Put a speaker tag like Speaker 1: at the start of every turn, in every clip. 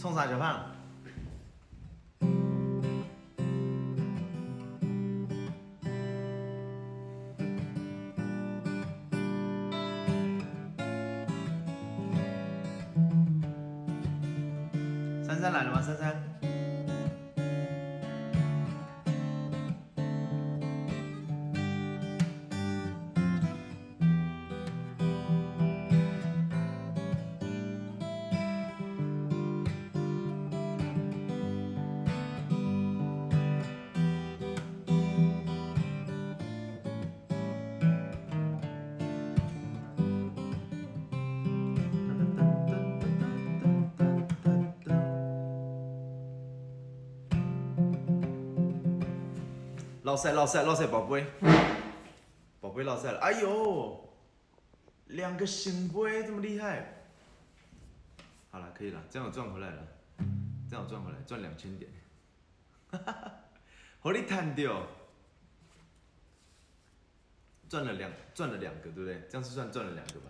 Speaker 1: 冲啥小饭？珊珊来了吗？珊珊？落赛落赛落赛，宝贝，宝贝落赛了，哎呦，两个醒杯这么厉害，好了，可以了，这样我赚回来了，这样我赚回来，赚两千点，哈哈哈，好你赚掉，赚了两赚了两个，对不对？这样是算赚了两个吧？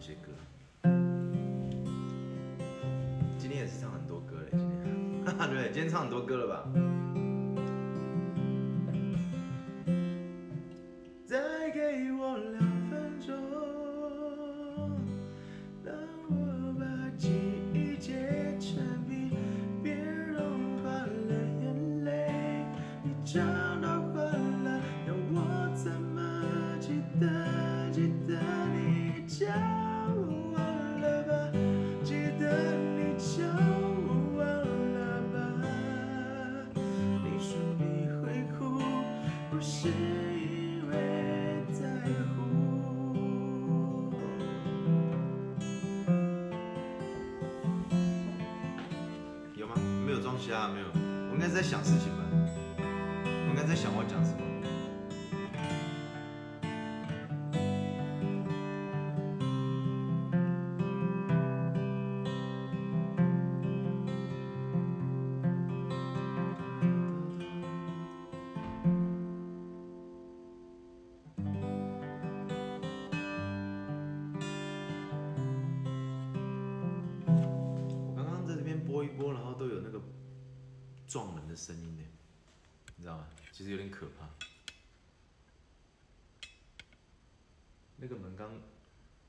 Speaker 1: 些歌？今天也是唱很多歌嘞，今天，对？今天唱很多歌了吧？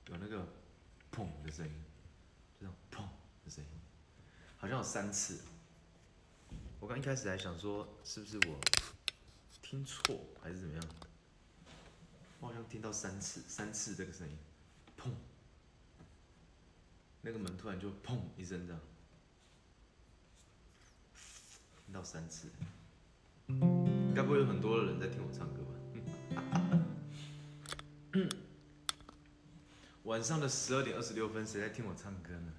Speaker 1: 有那个砰的声音，就这种砰的声音，好像有三次。我刚一开始还想说，是不是我听错还是怎么样？我好像听到三次，三次这个声音，砰。那个门突然就砰一声这样，听到三次，该不会有很多人在听我唱歌吧？晚上的十二点二十六分，谁在听我唱歌呢？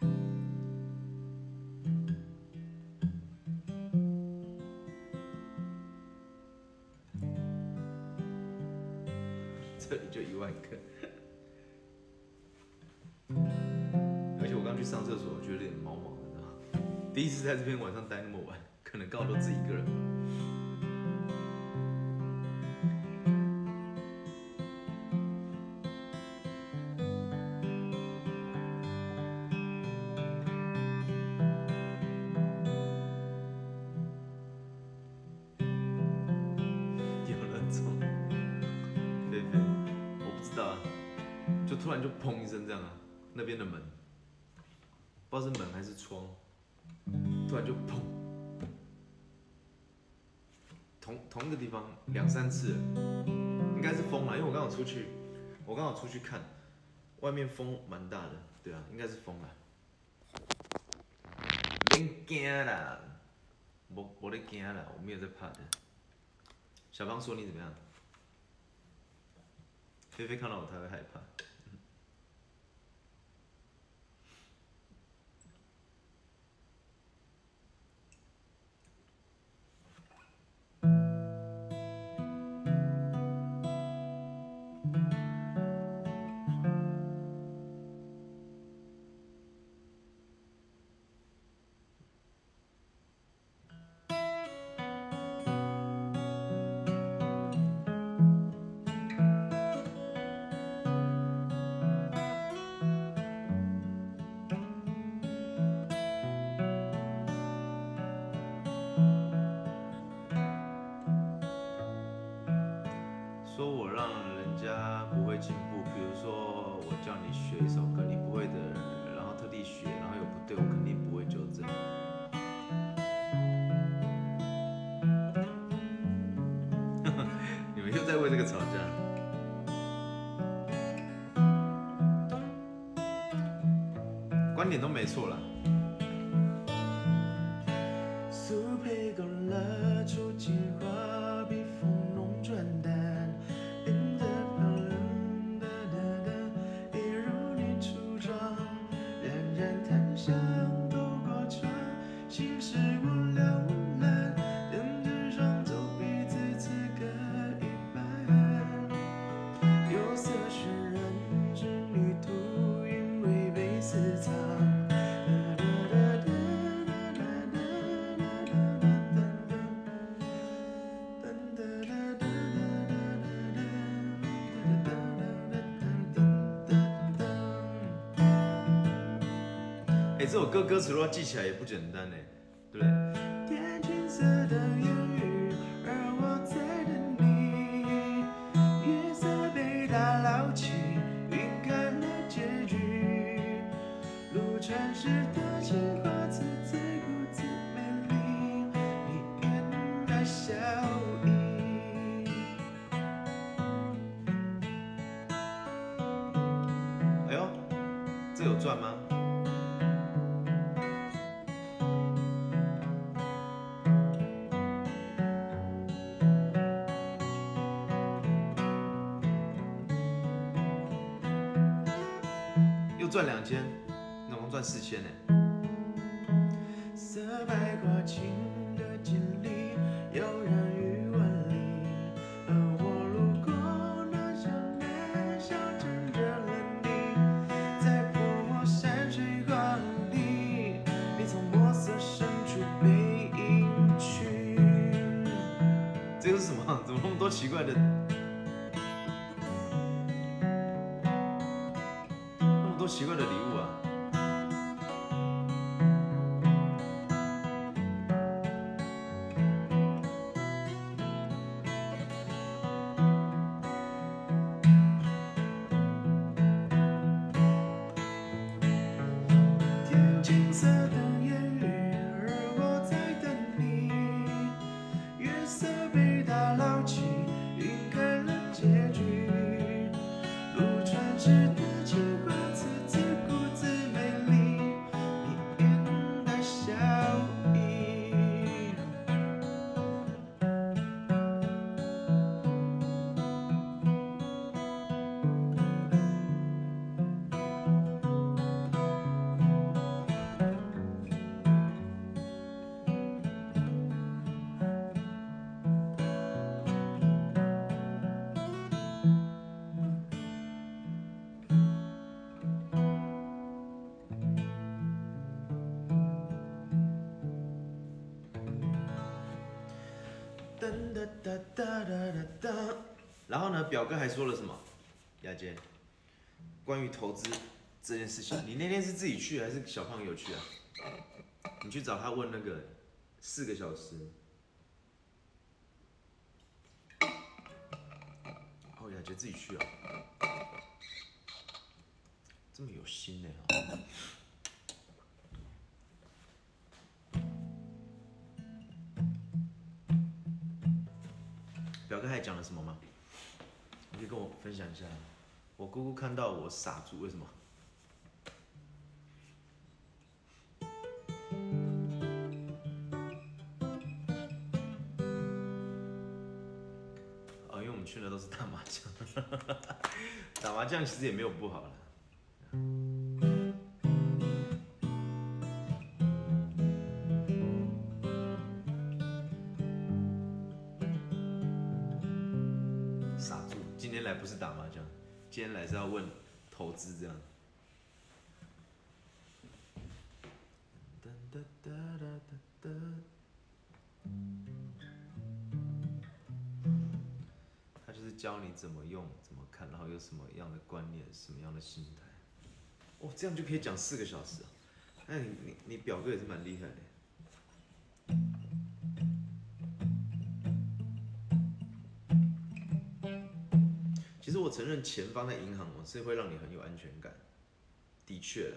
Speaker 1: 这里就一万个。而且我刚去上厕所，我觉得有点毛毛的，第一次在这边晚上待那么晚，可能刚好都自己一个人。出去，我刚好出去看，外面风蛮大的，对啊，应该是风啦。别惊啦，我我在惊啦，我没有在怕的。小芳说你怎么样？菲菲看到我，她会害怕。家不会进步，比如说我叫你学一首歌，你不会的，然后特地学，然后有不对，我肯定不会纠正。你们又在为这个吵架？观点都没错了。首歌歌词如果记起来也不简单呢，对不对？
Speaker 2: 天青色的烟雨，而我在等你。月色被打捞起，晕开了结局。路传时
Speaker 1: 赚两千，那我们赚四千呢。
Speaker 2: 然
Speaker 1: 后呢，表哥还说了什么？雅洁，关于投资这件事情，你那天是自己去还是小胖有去啊？你去找他问那个四个小时。哦，雅洁自己去啊，这么有心呢、哦。了什么吗？你可以跟我分享一下。我姑姑看到我傻猪，为什么？哦，因为我们去的都是打麻将，打麻将其实也没有不好了。教你怎么用、怎么看，然后有什么样的观念、什么样的心态。哦，这样就可以讲四个小时啊！那你你你表哥也是蛮厉害的。其实我承认，钱放在银行，我是会让你很有安全感。的确，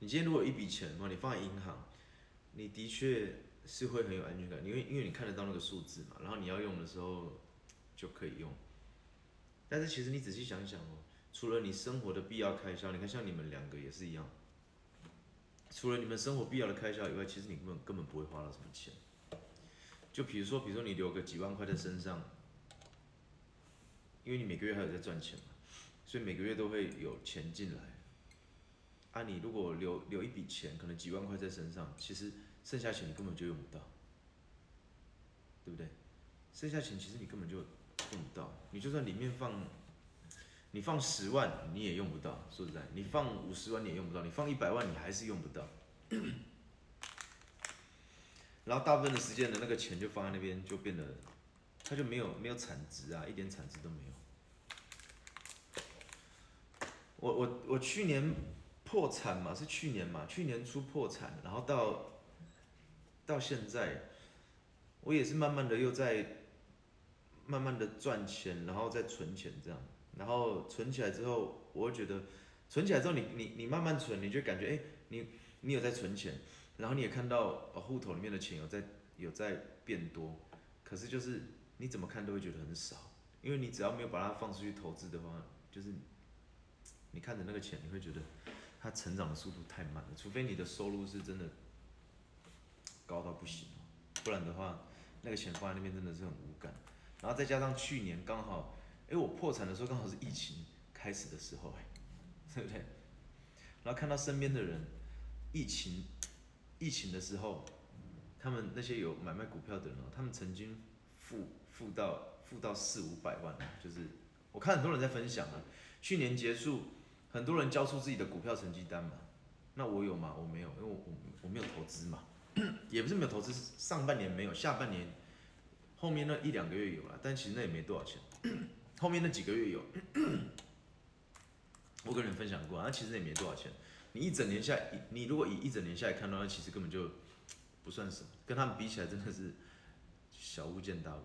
Speaker 1: 你今天如果有一笔钱嘛，你放在银行，你的确是会很有安全感，因为因为你看得到那个数字嘛，然后你要用的时候就可以用。但是其实你仔细想想哦，除了你生活的必要开销，你看像你们两个也是一样，除了你们生活必要的开销以外，其实你根本根本不会花到什么钱。就比如说，比如说你留个几万块在身上。因为你每个月还有在赚钱嘛，所以每个月都会有钱进来。啊，你如果留留一笔钱，可能几万块在身上，其实剩下钱你根本就用不到，对不对？剩下钱其实你根本就用不到，你就算里面放，你放十万你也用不到。说实在，你放五十万你也用不到，你放一百万你还是用不到。然后大部分的时间的那个钱就放在那边，就变得。它就没有没有产值啊，一点产值都没有。我我我去年破产嘛，是去年嘛，去年初破产，然后到到现在，我也是慢慢的又在慢慢的赚钱，然后再存钱这样，然后存起来之后，我会觉得存起来之后，你你你慢慢存，你就感觉哎，你你有在存钱，然后你也看到呃户头里面的钱有在有在变多，可是就是。你怎么看都会觉得很少，因为你只要没有把它放出去投资的话，就是你看着那个钱，你会觉得它成长的速度太慢了。除非你的收入是真的高到不行，不然的话，那个钱放在那边真的是很无感。然后再加上去年刚好，哎，我破产的时候刚好是疫情开始的时候，哎，对不对？然后看到身边的人，疫情疫情的时候，他们那些有买卖股票的人哦，他们曾经付。付到付到四五百万，就是我看很多人在分享啊。去年结束，很多人交出自己的股票成绩单嘛。那我有吗？我没有，因为我我我没有投资嘛，也不是没有投资，上半年没有，下半年后面那一两个月有了，但其实那也没多少钱。后面那几个月有，我跟你们分享过，那其实也没多少钱。你一整年下，你如果以一整年下来看的话，其实根本就 不算什么，跟他们比起来真的是 小巫见大巫。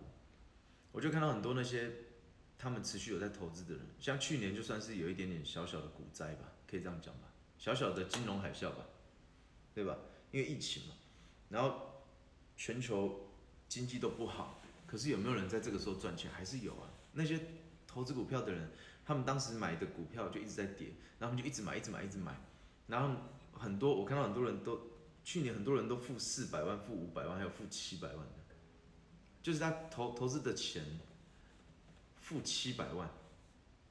Speaker 1: 我就看到很多那些他们持续有在投资的人，像去年就算是有一点点小小的股灾吧，可以这样讲吧，小小的金融海啸吧，对吧？因为疫情嘛，然后全球经济都不好，可是有没有人在这个时候赚钱？还是有啊。那些投资股票的人，他们当时买的股票就一直在跌，然后就一直买，一直买，一直买，然后很多我看到很多人都去年很多人都付四百万、付五百万，还有付七百万的。就是他投投资的钱，付七百万，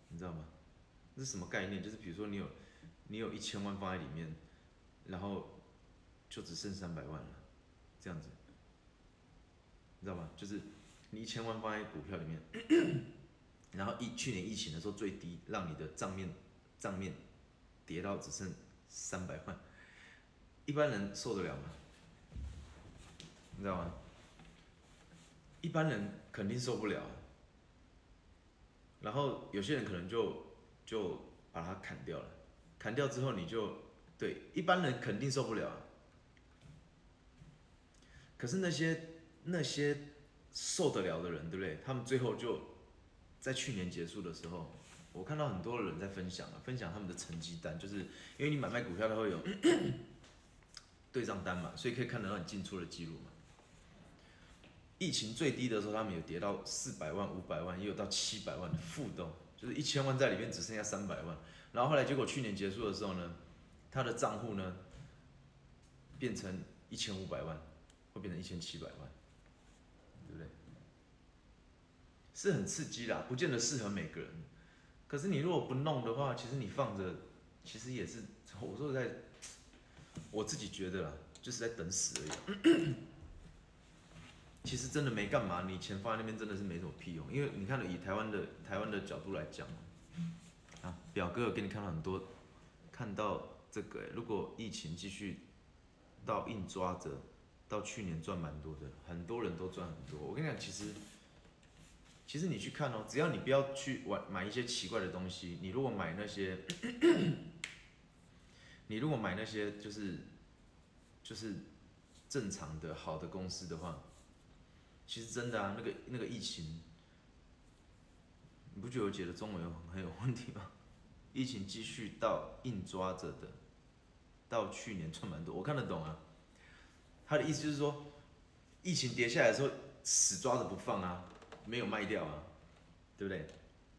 Speaker 1: 你知道吗？那是什么概念？就是比如说你有，你有一千万放在里面，然后就只剩三百万了，这样子，你知道吗？就是一千万放在股票里面，然后疫去年疫情的时候最低，让你的账面账面跌到只剩三百万，一般人受得了吗？你知道吗？一般人肯定受不了，然后有些人可能就就把它砍掉了，砍掉之后你就对一般人肯定受不了，可是那些那些受得了的人，对不对？他们最后就在去年结束的时候，我看到很多人在分享啊，分享他们的成绩单，就是因为你买卖股票它会有 对账单嘛，所以可以看得到你进出的记录嘛。
Speaker 3: 疫情最低的时候，他们有跌到四百万、五百万，也有到七百万的负动，就是一千万在里面只剩下三百万。然后后来结果去年结束的时候呢，他的账户呢变成一千五百万，会变成一千七百万，对不对？是很刺激啦，不见得适合每个人。可是你如果不弄的话，其实你放着，其实也是，我说在，我自己觉得啦，就是在等死而已。其实真的没干嘛，你钱放在那边真的是没什么屁用。因为你看，以台湾的台湾的角度来讲，啊，表哥有给你看到很多，看到这个，如果疫情继续到硬抓着，到去年赚蛮多的，很多人都赚很多。我跟你讲，其实。其实你去看哦，只要你不要去玩买一些奇怪的东西，你如果买那些，你如果买那些就是就是正常的好的公司的话，其实真的啊，那个那个疫情，你不觉得我姐的中文很有问题吗？疫情继续到硬抓着的，到去年赚蛮多，我看得懂啊。他的意思就是说，疫情跌下来的时候，死抓着不放啊。没有卖掉啊，对不对？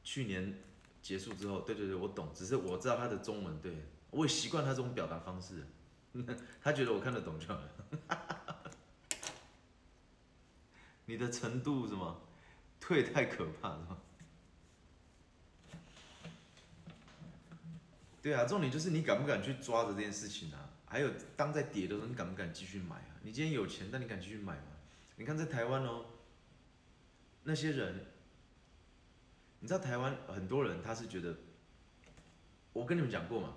Speaker 3: 去年结束之后，对对对，我懂，只是我知道他的中文，对我也习惯他这种表达方式，他觉得我看得懂就好了。你的程度什么？退太可怕是吗？对啊，重点就是你敢不敢去抓着这件事情啊？还有当在跌的时候，你敢不敢继续买啊？你今天有钱，但你敢继续买吗？你看在台湾哦。那些人，你知道台湾很多人他是觉得，我跟你们讲过嘛，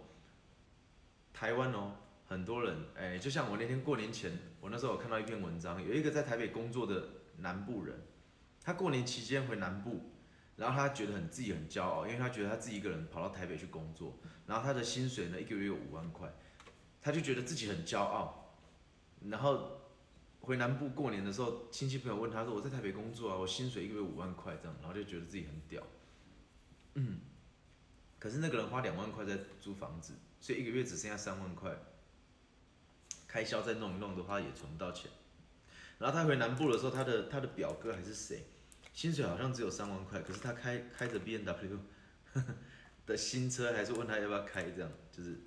Speaker 3: 台湾哦，很多人哎，就像我那天过年前，我那时候有看到一篇文章，有一个在台北工作的南部人，他过年期间回南部，然后他觉得很自己很骄傲，因为他觉得他自己一个人跑到台北去工作，然后他的薪水呢一个月有五万块，他就觉得自己很骄傲，然后。回南部过年的时候，亲戚朋友问他说：“我在台北工作啊，我薪水一个月五万块这样，然后就觉得自己很屌。”嗯，可是那个人花两万块在租房子，所以一个月只剩下三万块，开销再弄一弄的话也存不到钱。然后他回南部的时候，他的他的表哥还是谁，薪水好像只有三万块，可是他开开着 B N W 的新车，还是问他要不要开这样，就是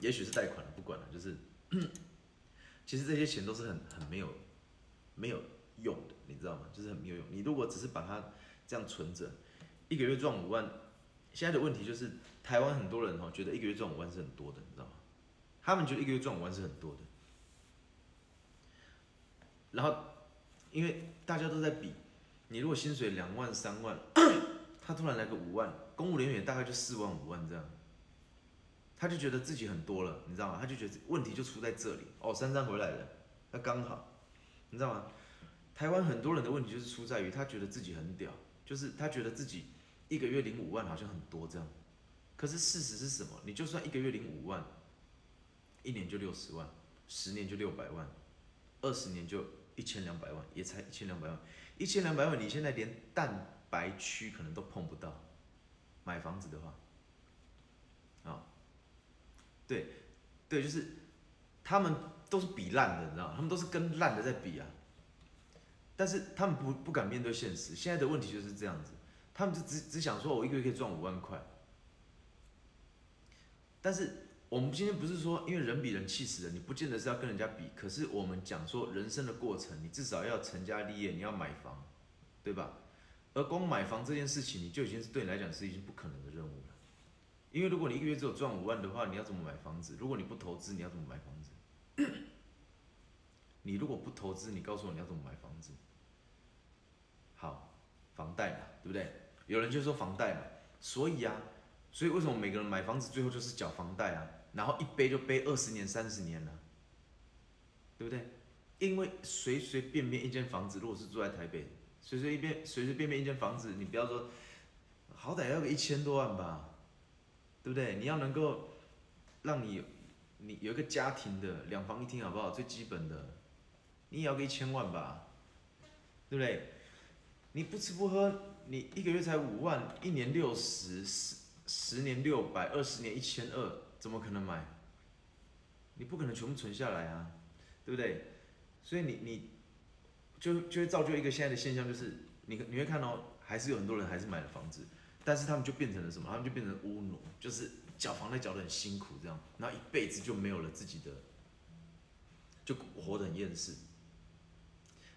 Speaker 3: 也许是贷款不管了，就是。其实这些钱都是很很没有没有用的，你知道吗？就是很没有用。你如果只是把它这样存着，一个月赚五万，现在的问题就是台湾很多人哈觉得一个月赚五万是很多的，你知道吗？他们觉得一个月赚五万是很多的。然后因为大家都在比，你如果薪水两万三万，他突然来个五万，公务人员大概就四万五万这样。他就觉得自己很多了，你知道吗？他就觉得问题就出在这里哦。珊珊回来了，那刚好，你知道吗？台湾很多人的问题就是出在于他觉得自己很屌，就是他觉得自己一个月领五万好像很多这样。可是事实是什么？你就算一个月领五万，一年就六十万，十年就六百万，二十年就一千两百万，也才一千两百万。一千两百万，你现在连蛋白区可能都碰不到，买房子的话。对，对，就是他们都是比烂的，你知道？他们都是跟烂的在比啊。但是他们不不敢面对现实，现在的问题就是这样子，他们就只只想说，我一个月可以赚五万块。但是我们今天不是说，因为人比人气死人，你不见得是要跟人家比。可是我们讲说，人生的过程，你至少要成家立业，你要买房，对吧？而光买房这件事情，你就已经是对你来讲是已经不可能的任务了。因为如果你一个月只有赚五万的话，你要怎么买房子？如果你不投资，你要怎么买房子？你如果不投资，你告诉我你要怎么买房子？好，房贷嘛，对不对？有人就说房贷嘛，所以啊，所以为什么每个人买房子最后就是缴房贷啊？然后一背就背二十年、三十年了，对不对？因为随随便便一间房子，如果是住在台北，随随便随随便便一间房子，你不要说，好歹要个一千多万吧。对不对？你要能够让你你有一个家庭的两房一厅好不好？最基本的，你也要个一千万吧，对不对？你不吃不喝，你一个月才五万，一年六十，十十年六百，二十年一千二，怎么可能买？你不可能全部存下来啊，对不对？所以你你就就会造就一个现在的现象，就是你你会看到还是有很多人还是买了房子，但是他们就变成了什么？他们就变成乌奴，就是缴房贷缴得很辛苦这样，然后一辈子就没有了自己的，就活得很厌世。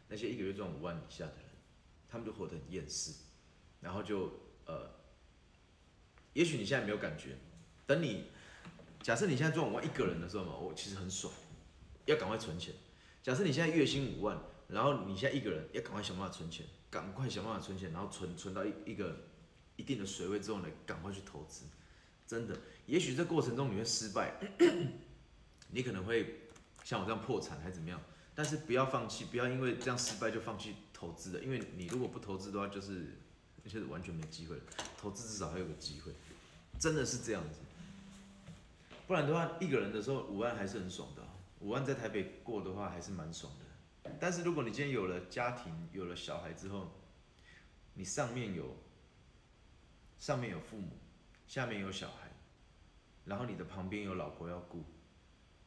Speaker 3: 那些一个月赚五万以下的人，他们就活得很厌世，然后就呃，也许你现在没有感觉，等你假设你现在赚五万一个人的时候嘛，我其实很爽，要赶快存钱。假设你现在月薪五万，然后你现在一个人要赶快想办法存钱，赶快想办法存钱，然后存存到一一个一定的水位之后呢，赶快去投资。真的，也许这过程中你会失败，你可能会像我这样破产还怎么样，但是不要放弃，不要因为这样失败就放弃投资的，因为你如果不投资的话，就是就是完全没机会了。投资至少还有个机会，真的是这样子。不然的话，一个人的时候五万还是很爽的、五万在台北过的话还是蛮爽的。但是如果你今天有了家庭，有了小孩之后，你上面有上面有父母，下面有小孩，然后你的旁边有老婆要顾，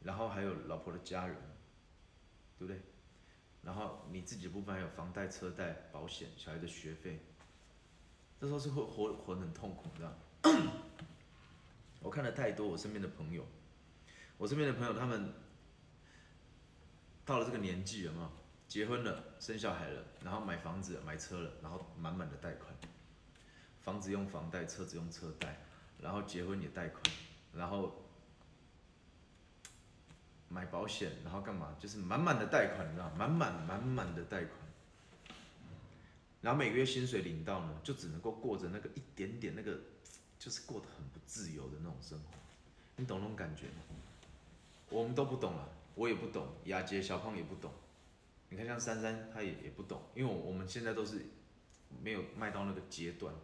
Speaker 3: 然后还有老婆的家人，对不对？然后你自己的部分还有房贷、车贷、保险、小孩的学费，这时候是会活活得很痛苦的。我看了太多我身边的朋友，我身边的朋友他们到了这个年纪了嘛，结婚了，生小孩了，然后买房子、买车了，然后满满的贷款，房子用房贷，车子用车贷，然后结婚也贷款，然后买保险，然后干嘛？就是满满的贷款，你知道吗？满满满满的贷款。然后每个月薪水领到呢，就只能够过着那个一点点那个，就是过得很不自由的那种生活。你懂那种感觉吗？我们都不懂啊，我也不懂，雅洁、小胖也不懂。你看像珊珊，她也也不懂，因为我我们现在都是没有迈到那个阶段，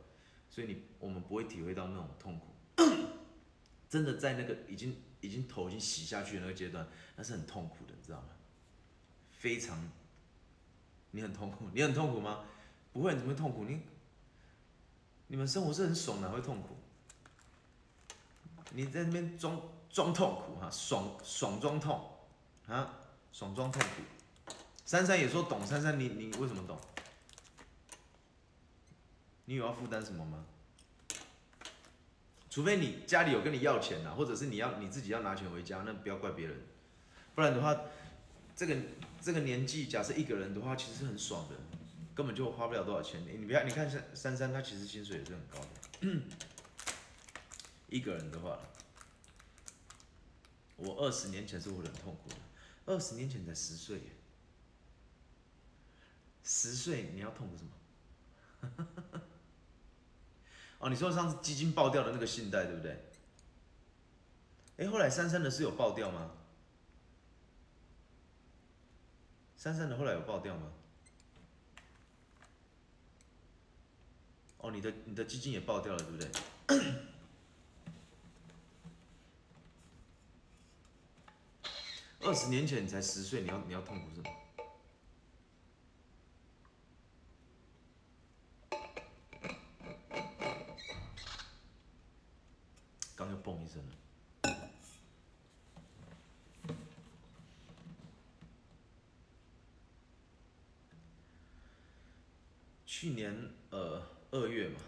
Speaker 3: 所以你我们不会体会到那种痛苦。真的在那个已经已经头已经洗下去的那个阶段，那是很痛苦的，你知道吗？非常，你很痛苦，你很痛苦吗？不会，你怎么会痛苦？你你们生活是很爽的，会痛苦？你在那边装装痛苦哈，爽爽装痛啊，爽装痛苦。珊珊也说懂，珊珊你你为什么懂？你有要负担什么吗？除非你家里有跟你要钱呐、或者是你要你自己要拿钱回家，那不要怪别人。不然的话，这个这个年纪，假设一个人的话，其实是很爽的，根本就花不了多少钱。你不要，你看珊珊珊，她其实薪水也是很高的。一个人的话，我二十年前是活得很痛苦的，二十年前才十岁，十岁你要痛苦什么？哦，你说上次基金爆掉的那个信贷，对不对？哎，后来珊珊的是有爆掉吗？珊珊的后来有爆掉吗？哦，你的你的基金也爆掉了，对不对？二十年前你才十岁，你要你要痛苦什么？刚又嘣一声了。去年呃二月嘛，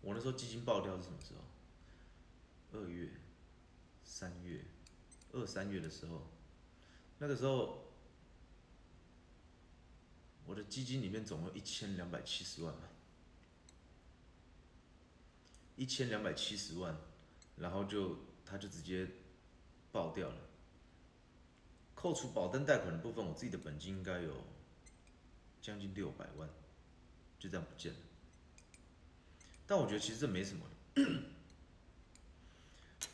Speaker 3: 我那时候基金爆掉是什么时候？二月、三月、二三月的时候，那个时候我的基金里面总共一千两百七十万嘛，一千两百七十万，然后就它就直接爆掉了。扣除保单贷款的部分，我自己的本金应该有将近六百万，就这样不见了。但我觉得其实这没什么，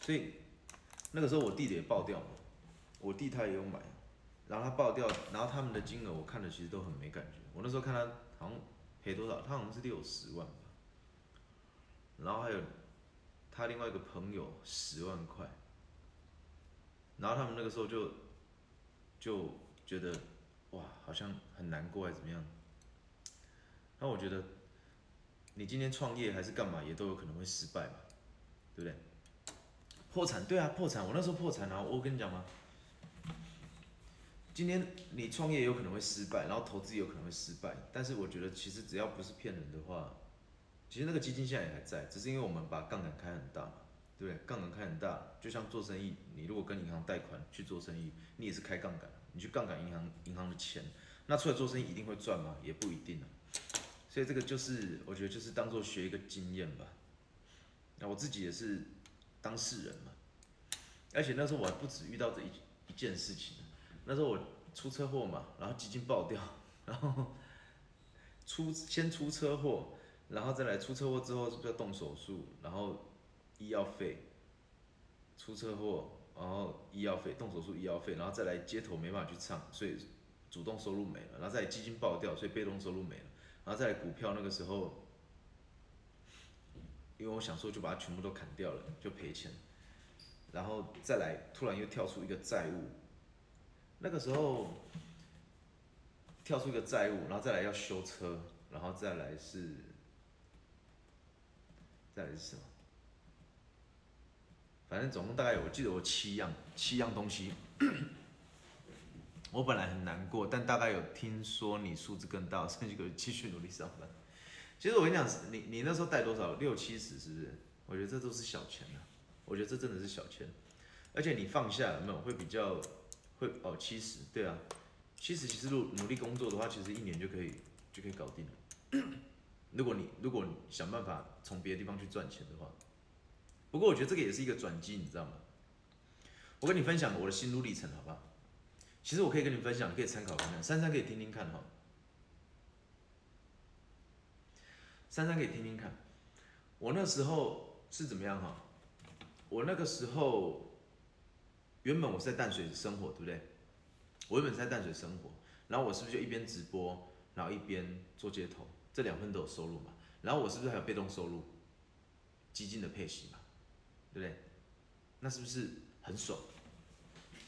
Speaker 3: 所以那个时候我弟弟也爆掉嘛，我弟他也有买，然后他爆掉，然后他们的金额我看的其实都很没感觉。我那时候看他好像赔多少，他好像是六十万吧，然后还有他另外一个朋友十万块，然后他们那个时候就就觉得哇，好像很难过还是怎么样。那我觉得你今天创业还是干嘛，也都有可能会失败嘛，对不对？破产，对啊，破产，我那时候破产啊，我跟你讲吗？今天你创业有可能会失败，然后投资有可能会失败，但是我觉得其实只要不是骗人的话，其实那个基金现在也还在，只是因为我们把杠杆开很大嘛，对不对？杠杆开很大，就像做生意，你如果跟银行贷款去做生意，你也是开杠杆，你去杠杆银行银行的钱，那出来做生意一定会赚吗？也不一定啊。所以这个就是我觉得就是当做学一个经验吧。那我自己也是当事人嘛，而且那时候我还不止遇到这一一件事情，那时候我出车祸嘛，然后基金爆掉，然后出先出车祸，然后再来出车祸之后是不是要动手术，然后医药费，出车祸，然后医药费，动手术医药费，然后再来街头没办法去唱，所以主动收入没了，然后再基金爆掉，所以被动收入没了，然后再来股票那个时候。因为我想说就把它全部都砍掉了，就赔钱，然后再来突然又跳出一个债务，那个时候跳出一个债务，然后再来要修车，然后再来是再来是什么？反正总共大概，我记得有七样七样东西。我本来很难过，但大概有听说你数字更大，所以就继续努力上班。其实我跟你讲，你你那时候贷多少？六七十是不是？我觉得这都是小钱啊，我觉得这真的是小钱，而且你放下有没有会比较会哦？七十，对啊，七十其实如努力工作的话，其实一年就可以就可以搞定了。如果你如果你想办法从别的地方去赚钱的话，不过我觉得这个也是一个转机，你知道吗？我跟你分享我的心路历程，好不好？其实我可以跟你分享，可以参考看看，珊珊可以听听看哈。珊珊可以听听看，我那时候是怎么样哈？我那个时候原本我是在淡水生活，对不对？我原本是在淡水生活，然后我是不是就一边直播，然后一边做街头，这两份都有收入嘛？然后我是不是还有被动收入，基金的配息嘛？对不对？那是不是很爽？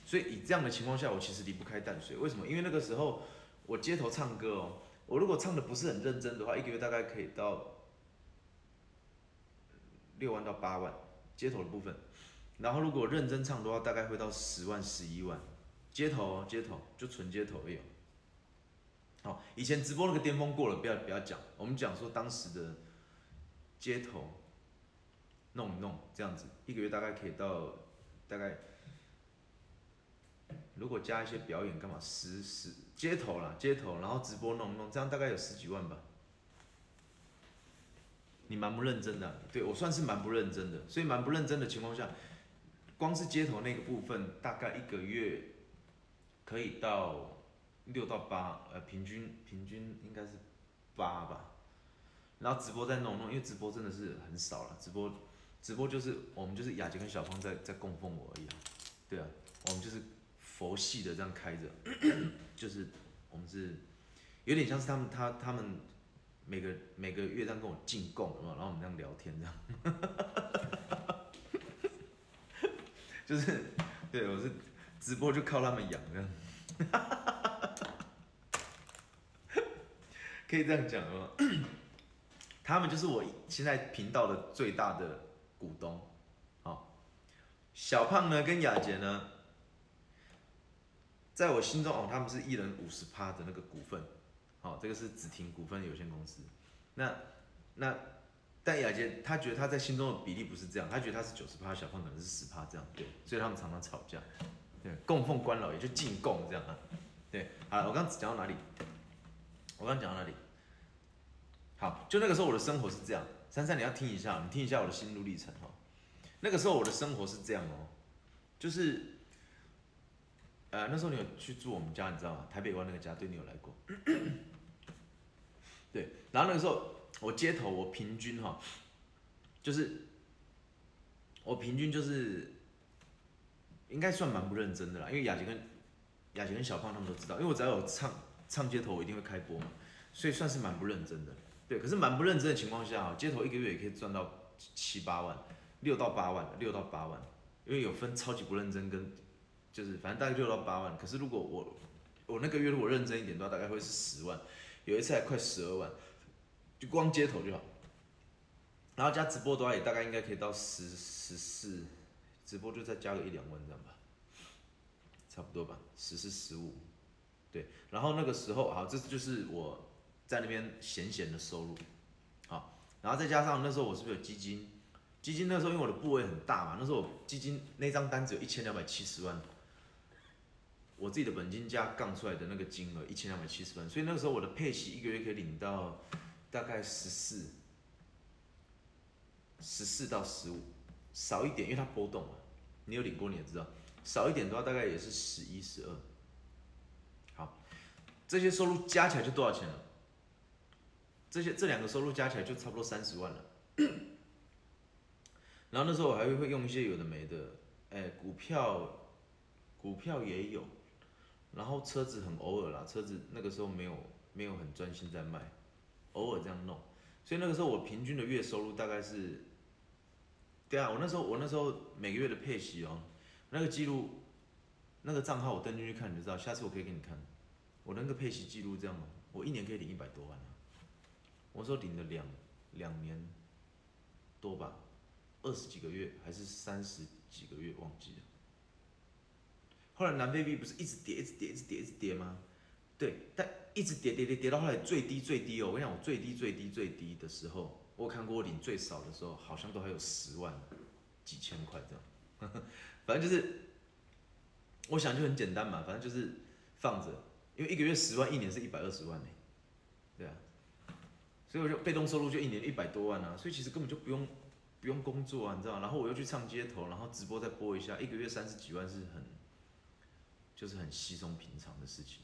Speaker 3: 所以以这样的情况下，我其实离不开淡水。为什么？因为那个时候我街头唱歌哦。我如果唱的不是很认真的话，一个月大概可以到六万到八万，街头的部分。然后如果认真唱的话，大概会到十万、十一万。街头，街头就纯街头有。好，以前直播那个巅峰过了，不要不要讲。我们讲说当时的街头弄一弄这样子，一个月大概可以到大概，如果加一些表演干嘛，十十。街头啦，街头，然后直播弄弄，这样大概有十几万吧。你蛮不认真的，对我算是蛮不认真的，所以蛮不认真的情况下，光是街头那个部分，大概一个月可以到六到八，呃，平均平均应该是八吧。然后直播再弄弄，因为直播真的是很少了，直播直播就是我们就是雅洁跟小芳在在供奉我而已啊，对啊，我们就是。佛系的这样开着，就是我们是有点像是他们他他们每个每个月这样跟我进贡，然后我们这样聊天这样，就是对我是直播就靠他们养这样，可以这样讲吗？他们就是我现在频道的最大的股东，好，小胖呢跟雅洁呢。在我心中哦，他们是一人五十趴的那个股份，好，这个是紫婷股份有限公司。那那但雅洁他觉得他在心中的比例不是这样，他觉得他是九十趴，小胖可能是十趴这样，对，所以他们常常吵架，对，供奉官老爷就进贡这样啊，对，好，我刚刚讲到哪里？我刚讲到哪里？好，就那个时候我的生活是这样，珊珊你要听一下，你听一下我的心路历程哈。那个时候我的生活是这样哦，就是。呃，那时候你有去住我们家，你知道吗？台北湾那个家，对你有来过。对，然后那个时候我街头，我平均哈，就是我平均就是应该算蛮不认真的啦，因为雅洁跟雅洁跟小胖他们都知道，因为我只要有唱唱街头，我一定会开播嘛，所以算是蛮不认真的。对，可是蛮不认真的情况下啊，街头一个月也可以赚到七八万，六到八万，六到八万，因为有分超级不认真跟。就是反正大概六到八万，可是如果我我那个月如果认真一点的话，大概会是十万，有一次还快十二万，就光街头就好，然后加直播的话也大概应该可以到十十四，直播就再加个一两万这样吧，差不多吧，十四十五。对，然后那个时候好，这就是我在那边闲闲的收入，好，然后再加上那时候我是不是有基金？基金那时候因为我的部位很大嘛，那时候我基金那张单只有一千两百七十万，我自己的本金加杠出来的那个金额一千两百七十万，所以那个时候我的配息一个月可以领到大概十四，十四到十五，少一点，因为它波动嘛，你有领过你也知道，少一点的话大概也是十一、十二。好，这些收入加起来就多少钱了？这些这两个收入加起来就差不多三十万了。然后那时候我还会用一些有的没的，哎，股票，股票也有，然后车子很偶尔啦，车子那个时候没有没有很专心在卖，偶尔这样弄，所以那个时候我平均的月收入大概是，对啊，我那时候我那时候每个月的配息哦，那个记录，那个账号我登进去看你就知道，下次我可以给你看，我那个配息记录这样，我一年可以领一百多万啊，我说领了两两年多吧。二十几个月还是三十几个月忘记了。后来南非币不是一直跌，一直跌，一直跌，一直跌吗？对，但一直跌跌跌跌到后来最低最低哦，我跟你讲，我最低最低最低的时候，我看过我领最少的时候，好像都还有十万几千块这样。反正就是，我想就很简单嘛，反正就是放着，因为一个月十万，一年是一百二十万呢，对啊，所以我就被动收入就一年一百多万啊，所以其实根本就不用。不用工作啊，你知道然后我又去唱街头，然后直播再播一下，一个月三十几万是很，就是很稀松平常的事情。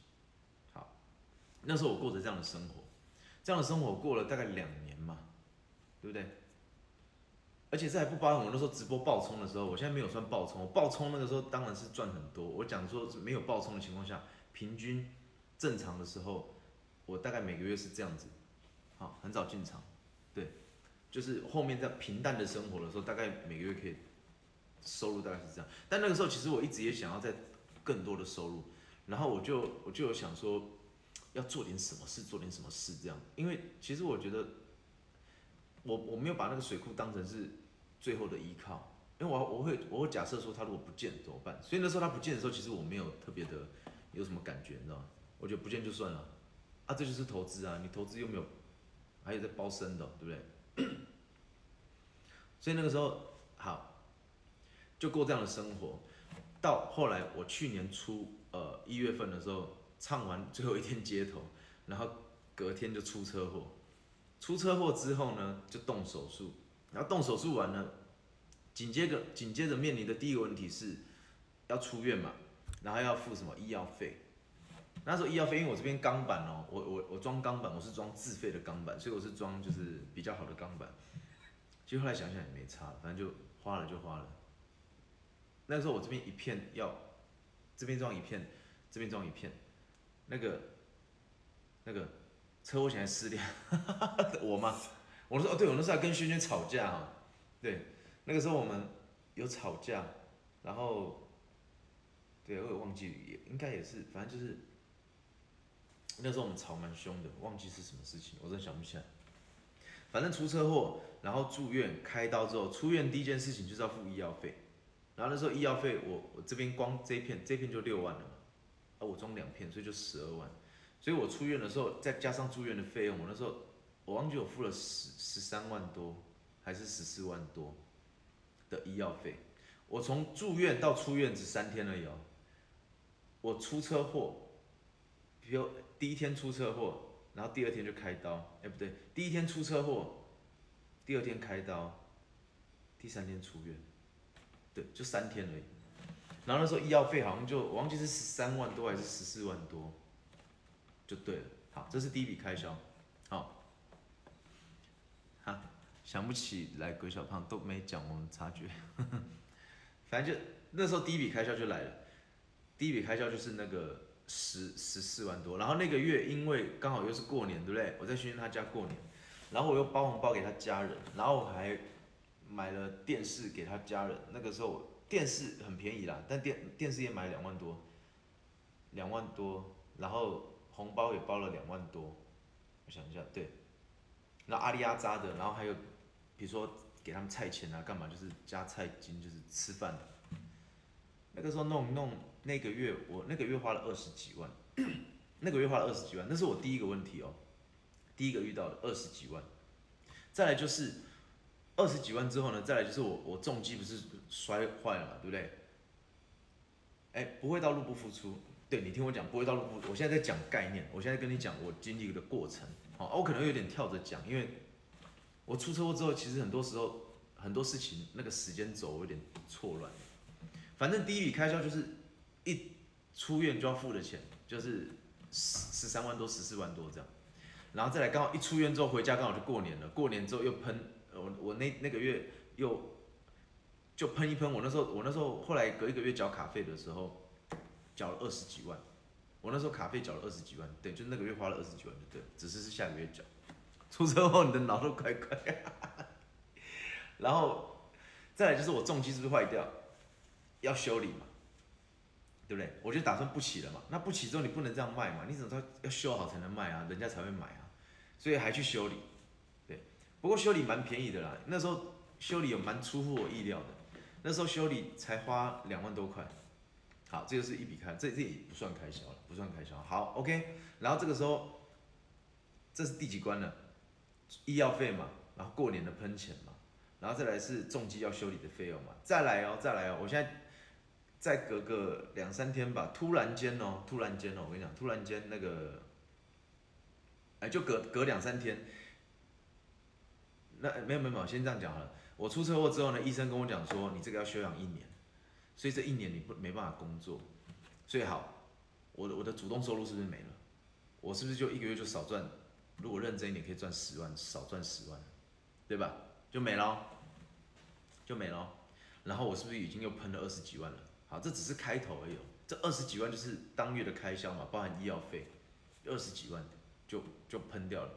Speaker 3: 好，那时候我过着这样的生活，这样的生活过了大概两年嘛，对不对？而且这还不包含我那时候直播爆冲的时候，我现在没有算爆冲，我爆冲那个时候当然是赚很多。我讲说没有爆冲的情况下，平均正常的时候，我大概每个月是这样子，好，很早进场，对。就是后面在平淡的生活的时候，大概每个月可以收入大概是这样。但那个时候其实我一直也想要在更多的收入，然后我就我就有想说要做点什么事，做点什么事这样。因为其实我觉得我我没有把那个水库当成是最后的依靠，因为我我会我会假设说他如果不见怎么办？所以那时候他不见的时候，其实我没有特别的有什么感觉，你知道吗？我觉得不见就算了啊，这就是投资啊，你投资又没有还有在包身的，对不对？所以那个时候好，就过这样的生活，到后来我去年初呃一月份的时候唱完最后一天街头，然后隔天就出车祸，出车祸之后呢就动手术，然后动手术完了，紧接着紧接着面临的第一个问题是要出院嘛，然后要付什么医药费。那时候医药费，因为我这边钢板哦，我我我装钢板，我是装自费的钢板，所以我是装就是比较好的钢板。其实后来想想也没差，反正就花了就花了。那时候我这边一片要，这边装一片，这边装一片，那个那个车祸险还失联，我吗？我说哦，对，我那时候还跟轩轩吵架啊，对，那个时候我们有吵架，然后对，我也忘记也应该也是，反正就是。那时候我们吵蛮凶的，忘记是什么事情，我真的想不起来。反正出车祸，然后住院开刀之后，出院第一件事情就是要付医药费。然后那时候医药费，我我这边光这一片这一片就六万了嘛，啊我装两片，所以就十二万。所以我出院的时候再加上住院的费用，我那时候我忘记我付了十十三万多还是十四万多的医药费。我从住院到出院只三天而已哦。我出车祸，比如。第一天出车祸，然后第二天就开刀，哎不对，第一天出车祸，第二天开刀，第三天出院，对，就三天而已。然后那时候医药费好像就我忘记是十三万多还是十四万多，就对了。好，这是第一笔开销。好，哈，想不起来鬼小胖都没讲我们差距，反正就那时候第一笔开销就来了，第一笔开销就是那个。十十四万多，然后那个月因为刚好又是过年，对不对？我在轩轩他家过年，然后我又包红包给他家人，然后我还买了电视给他家人。那个时候电视很便宜啦，但电电视也买两万多，两万多，然后红包也包了两万多。我想一下，对，那阿里阿扎的，然后还有比如说给他们菜钱啊，干嘛就是加菜金，就是吃饭的。那个时候弄弄。那个月我那个月花了二十几万，那个月花了二十几万，那是我第一个问题哦，第一个遇到的二十几万。再来就是二十几万之后呢，再来就是我我重机不是摔坏了嘛，对不对？哎，不会到入不敷出，对你听我讲，不会到入不，我现在在讲概念，我现在跟你讲我经历的过程，好、我可能有点跳着讲，因为我出车祸之后，其实很多时候很多事情那个时间轴有点错乱。反正第一笔开销就是一出院就要付的钱，就是十十三万多、十四万多这样。然后再来刚好一出院之后回家，刚好就过年了。过年之后又喷，我我那那个月又就喷一喷。我那时候我那时候后来隔一个月缴卡费的时候，缴了二十几万。我那时候卡费缴了二十几万，对，就那个月花了二十几万，就对，只是是下个月缴。出车祸你的脑都快快。然后再来就是我重机是不是坏掉，要修理嘛，对不对？我就打算不骑了嘛。那不骑之后你不能这样卖嘛，你怎么知道要修好才能卖啊？人家才会买啊。所以还去修理，不过修理蛮便宜的啦，那时候修理有蛮出乎我意料的。那时候修理才花两万多块。好，这就是一笔开，这这也不算开销了，不算开销。好，OK。然后这个时候，这是第几关了？医药费嘛，然后过年的喷钱嘛，然后再来是重机要修理的费用嘛，再来哦，再来哦，我现在再隔个两三天吧，突然间哦，突然间哦，我跟你讲，突然间那个，哎，就隔隔两三天，那没有没有没有，先这样讲好了。我出车祸之后呢，医生跟我讲说，你这个要休养一年，所以这一年你不没办法工作，所以好，我的我的主动收入是不是没了？我是不是就一个月就少赚？如果认真一点，可以赚十万，少赚十万，对吧？就没了，就没了。然后我是不是已经又喷了二十几万了？好，这只是开头而已。这二十几万就是当月的开销嘛，包含医药费，二十几万就就喷掉了。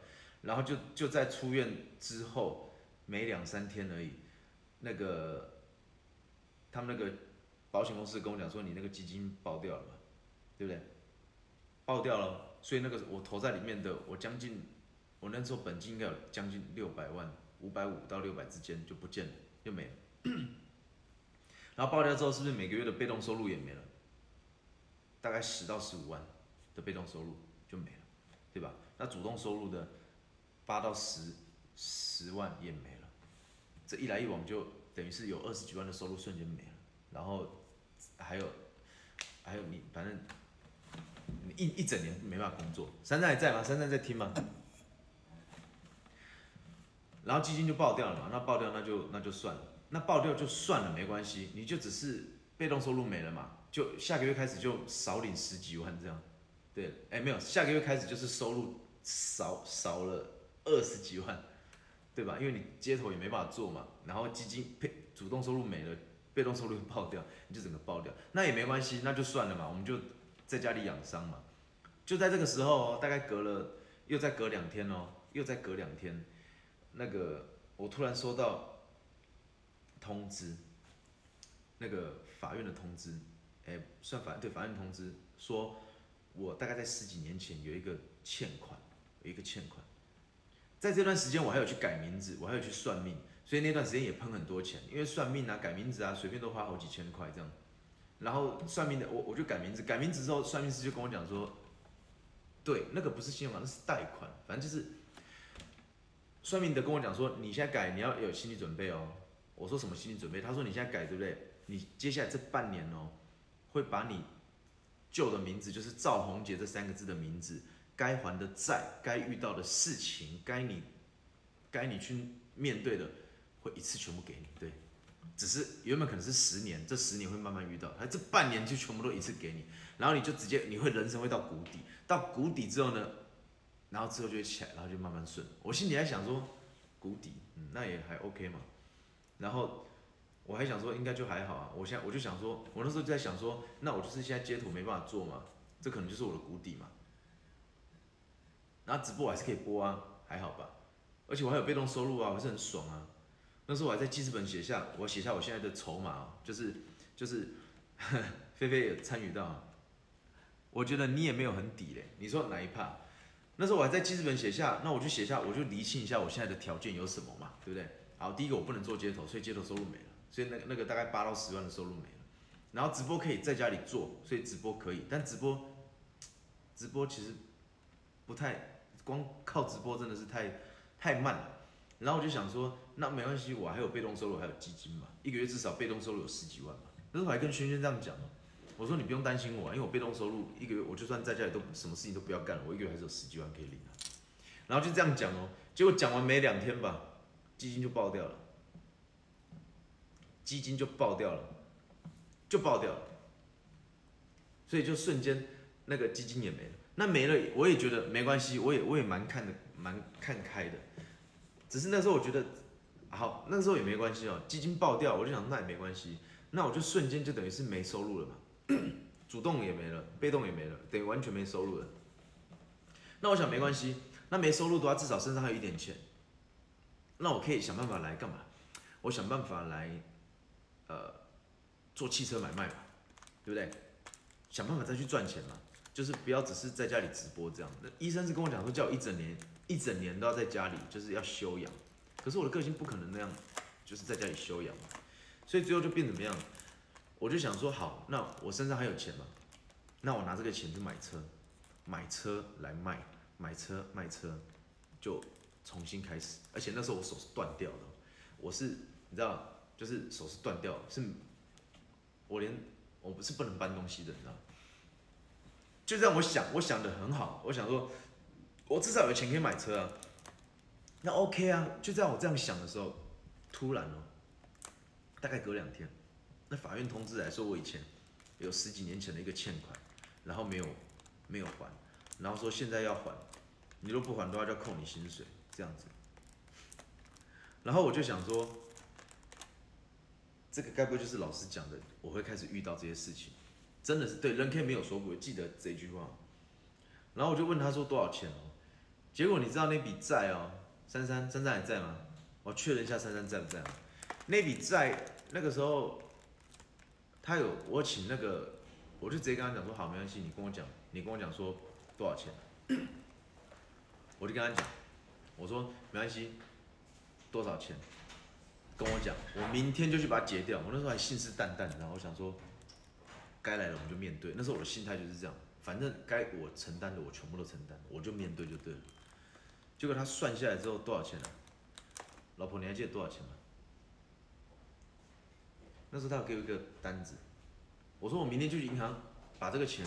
Speaker 3: 然后就就在出院之后没两三天而已，那个他们那个保险公司跟我讲说，你那个基金爆掉了嘛，对不对？爆掉了，所以那个我投在里面的，我将近我那时候本金应该有将近六百万，五百五到六百之间就不见了，就没了。然后爆掉之后，是不是每个月的被动收入也没了？大概十到十五万的被动收入就没了，对吧？那主动收入的八到十十万也没了，这一来一往就等于是有二十几万的收入瞬间没了。然后还有还有你反正你一一整年没办法工作。珊珊还在吗？珊珊在听吗？然后基金就爆掉了嘛，那爆掉那就那就算了，那爆掉就算了，没关系，你就只是被动收入没了嘛，就下个月开始就少领十几万这样，对，哎没有，下个月开始就是收入少少了二十几万，对吧？因为你街头也没办法做嘛，然后基金配主动收入没了，被动收入爆掉，你就整个爆掉，那也没关系，那就算了嘛，我们就在家里养伤嘛，就在这个时候，大概隔了又再隔两天哦，又再隔两天。那个我突然收到通知，那个法院的通知，哎，算法对法院通知说，我大概在十几年前有一个欠款，有一个欠款，在这段时间我还有去改名字，我还有去算命，所以那段时间也喷很多钱，因为算命啊、改名字啊，随便都花好几千块这样。然后算命的我我就改名字，改名字之后，算命师就跟我讲说，对，那个不是信用卡，那是贷款，反正就是。算命的跟我讲说，你现在改，你要有心理准备哦。我说什么心理准备？他说你现在改对不对？你接下来这半年哦，会把你旧的名字，就是赵红杰这三个字的名字，该还的债，该遇到的事情，该你该你去面对的，会一次全部给你。对，只是原本可能是十年，这十年会慢慢遇到，他这半年就全部都一次给你，然后你就直接你会人生会到谷底，到谷底之后呢？然后之后就会起来，然后就慢慢顺。我心里还想说，谷底，嗯，那也还 OK 嘛。然后我还想说，应该就还好啊。我现在我就想说，我那时候就在想说，那我就是现在街头没办法做嘛，这可能就是我的谷底嘛。然后直播我还是可以播啊，还好吧。而且我还有被动收入啊，我还是很爽啊。那时候我还在记事本写下，我写下我现在的筹码啊，就是就是 菲菲也参与到。我觉得你也没有很底嘞，你说哪一趴？那时候我还在记事本写下，那我就写下，我就厘清一下我现在的条件有什么嘛，对不对？好，第一个我不能做街头，所以街头收入没了，所以那个那个大概八到十万的收入没了。然后直播可以在家里做，所以直播可以，但直播直播其实不太，光靠直播真的是太太慢了。然后我就想说，那没关系，我还有被动收入，还有基金嘛，一个月至少被动收入有十几万嘛。那时候我还跟轩轩这样讲哦，我说你不用担心我啊，因为我被动收入一个月，我就算在家里都什么事情都不要干，我一个月还是有十几万可以领啊。然后就这样讲哦，结果讲完没两天吧，基金就爆掉了，基金就爆掉了，就爆掉了，所以就瞬间那个基金也没了。那没了，我也觉得没关系，我也我也蛮看的，蛮看开的。只是那时候我觉得，好，那时候也没关系哦，基金爆掉，我就想那也没关系，那我就瞬间就等于是没收入了嘛，主动也没了，被动也没了，等于完全没收入了。那我想没关系，那没收入的话，至少身上还有一点钱，那我可以想办法来干嘛？我想办法来，呃，做汽车买卖嘛，对不对？想办法再去赚钱嘛，就是不要只是在家里直播这样。那医生是跟我讲说，叫我一整年。一整年都要在家里，就是要休养。可是我的个性不可能那样，就是在家里休养嘛。所以最后就变怎么样？我就想说，好，那我身上还有钱嘛？那我拿这个钱去买车，买车来卖，买车卖车，就重新开始。而且那时候我手是断掉的，我是你知道，就是手是断掉，是，我连我不是不能搬东西的，你知道。就这样，我想，我想的很好，我想说。我至少有钱可以买车啊，那 OK 啊，就在我这样想的时候，突然哦，大概隔两天，那法院通知来说我以前有十几年前的一个欠款，然后没有没有还，然后说现在要还，你若不还的话就要扣你薪水这样子，然后我就想说，这个该不会就是老师讲的，我会开始遇到这些事情，真的是对，人 K 没有说过，记得这句话，然后我就问他说多少钱哦？结果你知道那笔债哦，珊珊，珊珊还在吗？我确认一下珊珊在不在。那笔债那个时候，他有我请那个，我就直接跟他讲说好，没关系，你跟我讲，你跟我讲说多少钱，我就跟他讲，我说没关系，多少钱，跟我讲，我明天就去把它结掉。我那时候还信誓旦旦，然后我想说，该来了我们就面对。那时候我的心态就是这样，反正该我承担的我全部都承担，我就面对就对了。结果他算下来之后多少钱啊？老婆，你还记得多少钱吗？那时候他给我一个单子，我说我明天就去银行把这个钱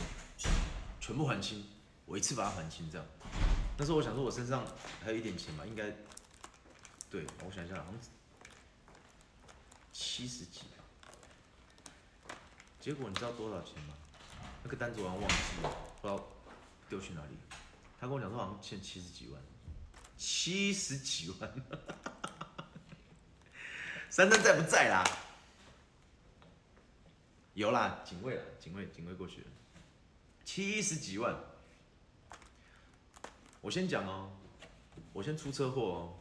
Speaker 3: 全部还清，我一次把它还清这样。那时候我想说我身上还有一点钱嘛，应该，对，我想一下，好像七十几。结果你知道多少钱吗？那个单子我忘记了，不知道丢去哪里。他跟我讲说好像欠七十几万。七十几万，珊珊在不在啦？有啦，警卫了，警卫，警卫过去了。七十几万，我先讲哦，我先出车祸哦，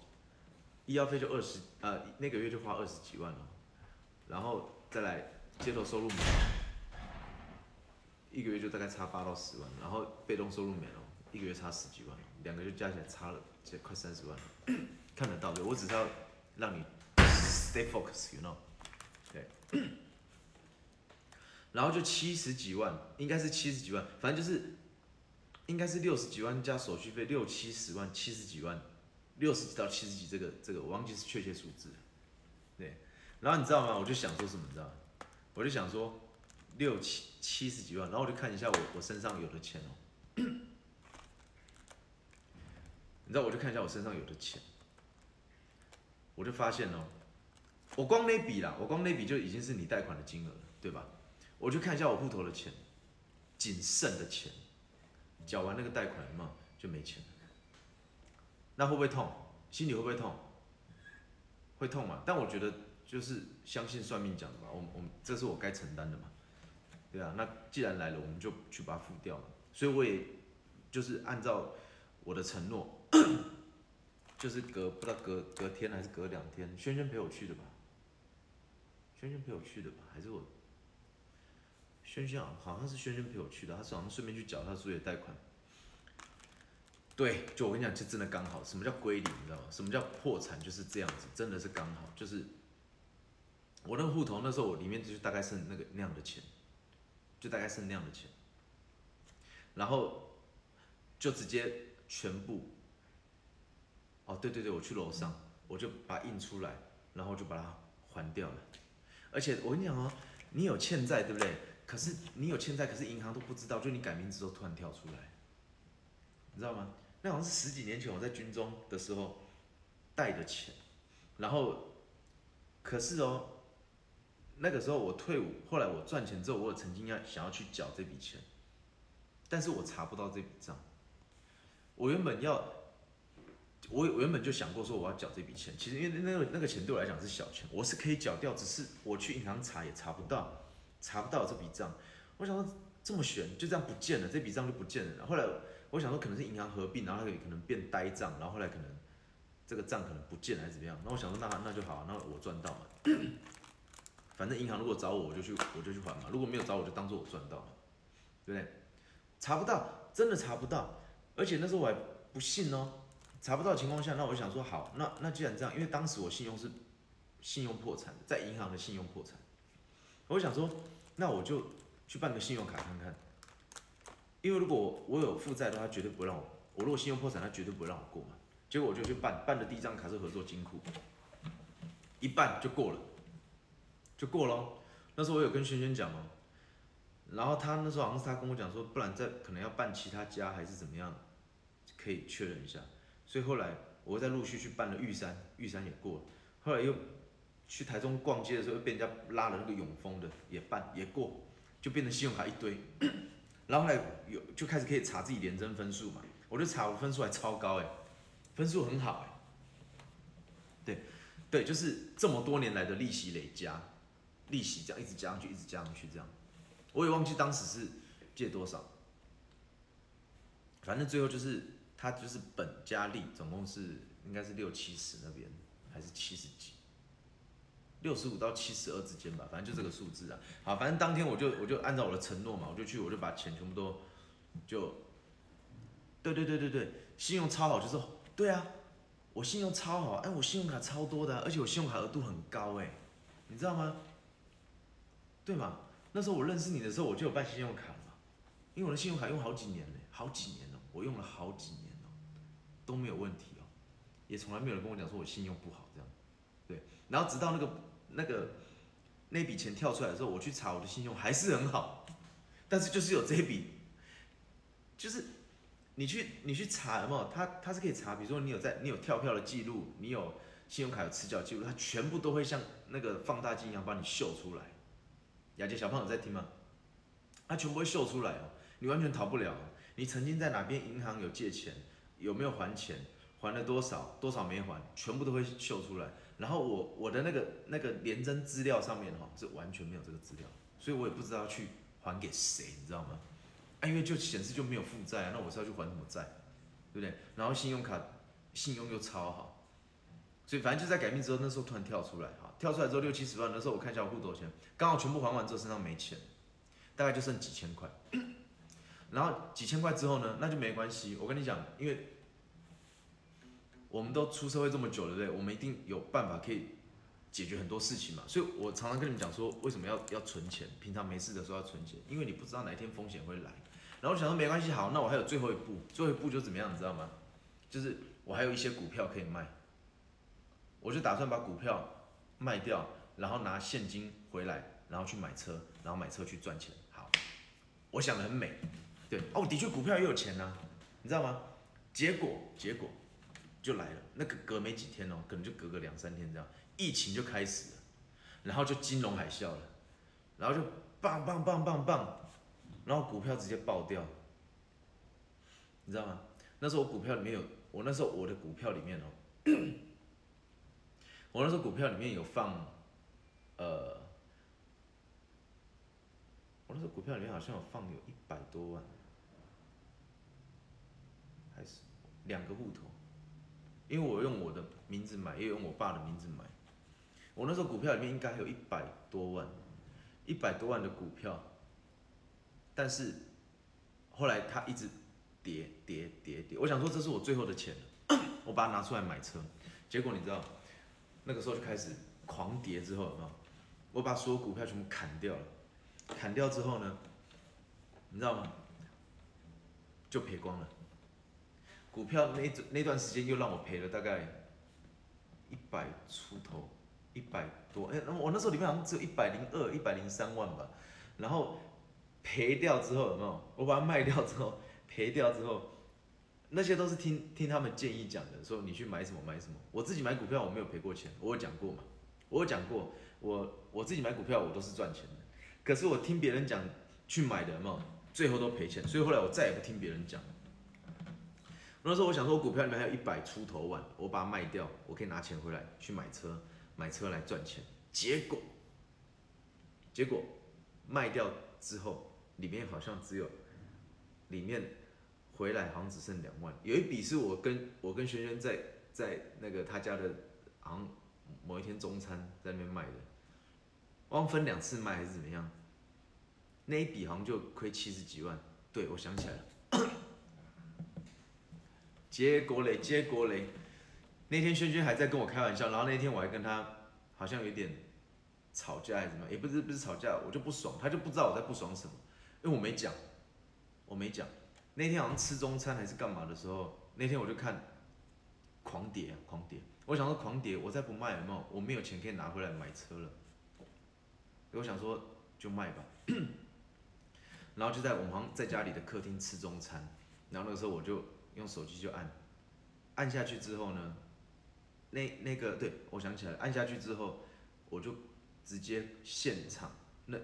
Speaker 3: 医药费就二十，呃，那个月就花二十几万了，然后再来街头收入，一个月就大概差八到十万，然后被动收入没了，一个月差十几万，两个就加起来差了。这快三十万了，看得到的。我只是要让你 stay focus，you know，对。然后就七十几万，应该是七十几万，反正就是应该是六十几万加手续费，六七十万，七十几万，六十几到七十几，这个这个我忘记是确切数字。对。然后你知道吗？我就想说什么，你知道吗？我就想说六七七十几万，然后我就看一下我我身上有的钱哦。你知道，我就看一下我身上有的钱，我就发现哦，我光那笔啦，我光那笔就已经是你贷款的金额了，对吧？我就看一下我户头的钱，仅剩的钱，缴完那个贷款嘛，就没钱了。那会不会痛？心里会不会痛？会痛嘛？但我觉得就是相信算命讲的嘛，我我这是我该承担的嘛，对啊。那既然来了，我们就去把它付掉了。所以我也就是按照我的承诺。就是隔不知道隔隔天还是隔两天，轩轩陪我去的吧？轩轩陪我去的吧？还是我？轩轩好好像是轩轩陪我去的，他早上顺便去缴他所有贷款。对，就我跟你讲，就真的刚好。什么叫归零？你知道吗？什么叫破产？就是这样子，真的是刚好。就是我那个户头那时候，我里面就大概剩那个那样的钱，就大概剩那样的钱。然后就直接全部。哦，对对对，我去楼上，我就把它印出来，然后就把它还掉了。而且我跟你讲哦，你有欠债对不对？可是你有欠债，可是银行都不知道，就你改名字都突然跳出来，你知道吗？那好像是十几年前我在军中的时候贷的钱，然后可是哦，那个时候我退伍，后来我赚钱之后，我有曾经要想要去缴这笔钱，但是我查不到这笔账。我原本要，我我原本就想过说我要缴这笔钱，其实因为那个那个钱对我来讲是小钱，我是可以缴掉，只是我去银行查也查不到，查不到这笔账。我想说这么悬，就这样不见了，这笔账就不见了。后来我想说可能是银行合并，然后它可能变呆账，然后后来可能这个账可能不见了还是怎么样。那我想说那那就好，那我赚到嘛。反正银行如果找我，我就去我就去还嘛；如果没有找我，就当做我赚到嘛，对不对？查不到，真的查不到，而且那时候我还不信哦，查不到情况下，那我就想说好，那那既然这样，因为当时我信用是信用破产，在银行的信用破产，我想说，那我就去办个信用卡看看，因为如果我有负债的话，他绝对不会让我；我如果信用破产，他绝对不会让我过嘛。结果我就去办，办的第一张卡是合作金库，一办就过了。就过了，那时候我有跟轩轩讲哦，然后他那时候好像是他跟我讲说，不然再可能要办其他家还是怎么样，可以确认一下。所以后来我再陆续去办了玉山，玉山也过了。后来又去台中逛街的时候，又被人家拉了那个永丰的也办也过，就变成信用卡一堆。然后后来有就开始可以查自己连征分数嘛，我就查我分数还超高哎，分数很好哎。对，对，就是这么多年来的利息累加。利息这样一直加上去，一直加上去，这样，我也忘记当时是借多少，反正最后就是他就是本加利总共是应该是六七十那边还是七十几，六十五到七十二之间吧，反正就这个数字啊。好，反正当天我就我就按照我的承诺嘛，我就去我就把钱全部都就，对对对对对，信用超好就是对啊，我信用超好，哎我信用卡超多的，而且我信用卡额度很高哎，你知道吗？对嘛？那时候我认识你的时候，我就有办信用卡嘛，因为我的信用卡用好几年了，好几年了，我用了好几年了，都没有问题哦，也从来没有人跟我讲说我信用不好这样，对。然后直到那个那个那笔钱跳出来的时候，我去查我的信用还是很好，但是就是有这一笔，就是你去你去查有没有？他他是可以查，比如说你有在你有跳票的记录，你有信用卡有迟缴记录，它全部都会像那个放大镜一样帮你秀出来。雅洁小胖友在听吗？他全部会秀出来哦，你完全逃不了。你曾经在哪边银行有借钱，有没有还钱，还了多少，多少没还，全部都会秀出来。然后我我的那个那个连征资料上面哈，是完全没有这个资料，所以我也不知道去还给谁，你知道吗？啊，因为就显示就没有负债啊，那我是要去还什么债，对不对？然后信用卡信用又超好，所以反正就在改名之后，那时候突然跳出来哈。跳出来之后六七十万，的时候我看一下我户头钱，刚好全部还完之后身上没钱，大概就剩几千块。然后几千块之后呢，那就没关系。我跟你讲，因为我们都出社会这么久了，对不对？我们一定有办法可以解决很多事情嘛。所以我常常跟你们讲说，为什么要要存钱？平常没事的时候要存钱，因为你不知道哪一天风险会来。然后我想说没关系，好，那我还有最后一步，最后一步就怎么样，你知道吗？就是我还有一些股票可以卖，我就打算把股票。卖掉，然后拿现金回来，然后去买车，然后买车去赚钱。好，我想的很美，对哦，的确股票也有钱呐，你知道吗？结果结果就来了，那个隔没几天哦，可能就隔个两三天这样，疫情就开始了，然后就金融海啸了，然后就棒棒棒棒棒，然后股票直接爆掉，你知道吗？那时候我股票里面有，我那时候我的股票里面哦。我那时候股票里面有放，呃，我那时候股票里面好像有放有一百多万，还是两个户头，因为我用我的名字买，也用我爸的名字买。我那时候股票里面应该有一百多万，一百多万的股票，但是后来它一直跌跌跌跌，我想说这是我最后的钱 我把它拿出来买车，结果你知道？那个时候就开始狂跌，之后啊，我把所有股票全部砍掉了，砍掉之后呢，你知道吗？就赔光了，股票那那段时间又让我赔了大概一百出头，一百多，哎、我那时候里面好像只有一百零二、一百零三万吧，然后赔掉之后有没有？我把它卖掉之后，赔掉之后，那些都是听听他们建议讲的，说你去买什么买什么。我自己买股票我没有赔过钱，我有讲过嘛，我有讲过，我我自己买股票我都是赚钱的，可是我听别人讲去买的嘛？最后都赔钱，所以后来我再也不听别人讲。那时候我想说，我股票里面还有一百出头万，我把它卖掉，我可以拿钱回来去买车，买车来赚钱。结果，结果卖掉之后，里面好像只有，里面回来好像只剩两万。有一笔是我跟我跟轩轩在在那个他家的，好像某一天中餐在那边卖的，忘分两次卖还是怎么样？那一笔好像就亏七十几万。对，我想起来了。结果嘞，结果嘞，那天轩轩还在跟我开玩笑，然后那天我还跟他好像有点吵架还是怎么，也不是不是吵架，我就不爽，他就不知道我在不爽什么，因为我没讲，我没讲。那天好像吃中餐还是干嘛的时候，那天我就看狂跌啊，狂跌。我想说狂跌，我再不卖有没有？我没有钱可以拿回来买车了。我想说就卖吧，然后就在我们好像在家里的客厅吃中餐，然后那个时候我就用手机就按，按下去之后呢，那那个对我想起来，按下去之后，我就直接现场那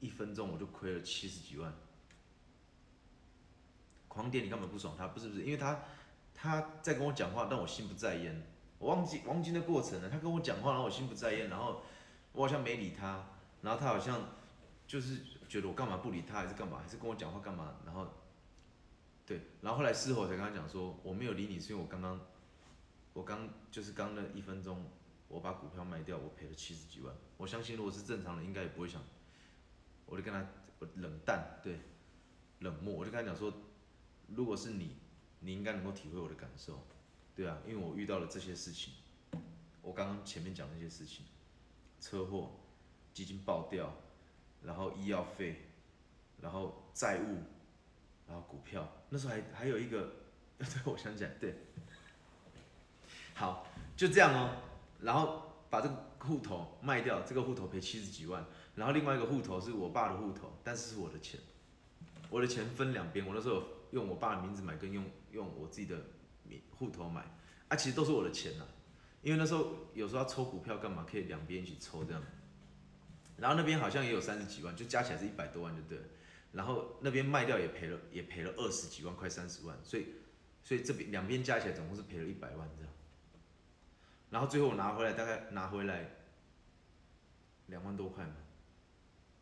Speaker 3: 一分钟我就亏了七十几万。狂点你根本不爽他，不是不是，因为他他在跟我讲话，但我心不在焉，我忘记忘记那过程了。他跟我讲话，然后我心不在焉，然后我好像没理他，然后他好像就是觉得我干嘛不理他，还是干嘛，还是跟我讲话干嘛，然后对，然后后来事后我才跟他讲说，我没有理你，是因为我刚刚我刚就是刚那一分钟，我把股票卖掉，我赔了七十几万。我相信如果是正常人，应该也不会想，我就跟他冷淡，对，冷漠，我就跟他讲说，如果是你，你应该能够体会我的感受，对啊，因为我遇到了这些事情，我刚刚前面讲那些事情，车祸，基金爆掉，然后医药费，然后债务，然后股票，那时候还还有一个，对，我想起来，对，好，就这样哦，然后把这个户头卖掉，这个户头赔七十几万，然后另外一个户头是我爸的户头，但是是我的钱，我的钱分两边，我那时候用我爸的名字买，跟用用我自己的名户头买，啊，其实都是我的钱呐、因为那时候有时候要抽股票干嘛，可以两边一起抽这样，然后那边好像也有三十几万，就加起来是一百多万就对，然后那边卖掉也赔了，也赔了二十几万，快三十万，所以所以这边两边加起来总共是赔了一百万这样，然后最后我拿回来大概拿回来两万多块嘛，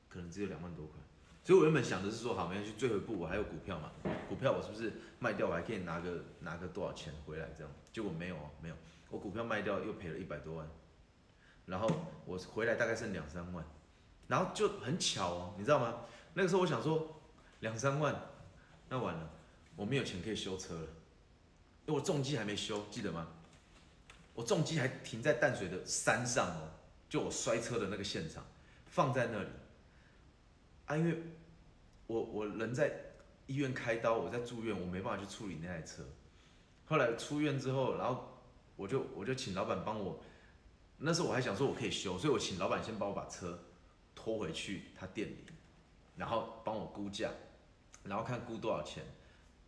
Speaker 3: 可能只有两万多块。所以我原本想的是说，好，没关系，最后一步我还有股票嘛，股票我是不是卖掉我还可以拿个拿个多少钱回来这样？结果没有哦，没有，我股票卖掉又赔了一百多万，然后我回来大概剩两三万，然后就很巧哦，你知道吗？那个时候我想说两三万，那完了，我没有钱可以修车了，因为我重机还没修，记得吗？我重机还停在淡水的山上哦，就我摔车的那个现场，放在那里。啊，因为我我人在医院开刀，我在住院，我没办法去处理那台车。后来出院之后，然后我就我就请老板帮我，那时候我还想说我可以修，所以我请老板先帮我把车拖回去他店里，然后帮我估价，然后看估多少钱，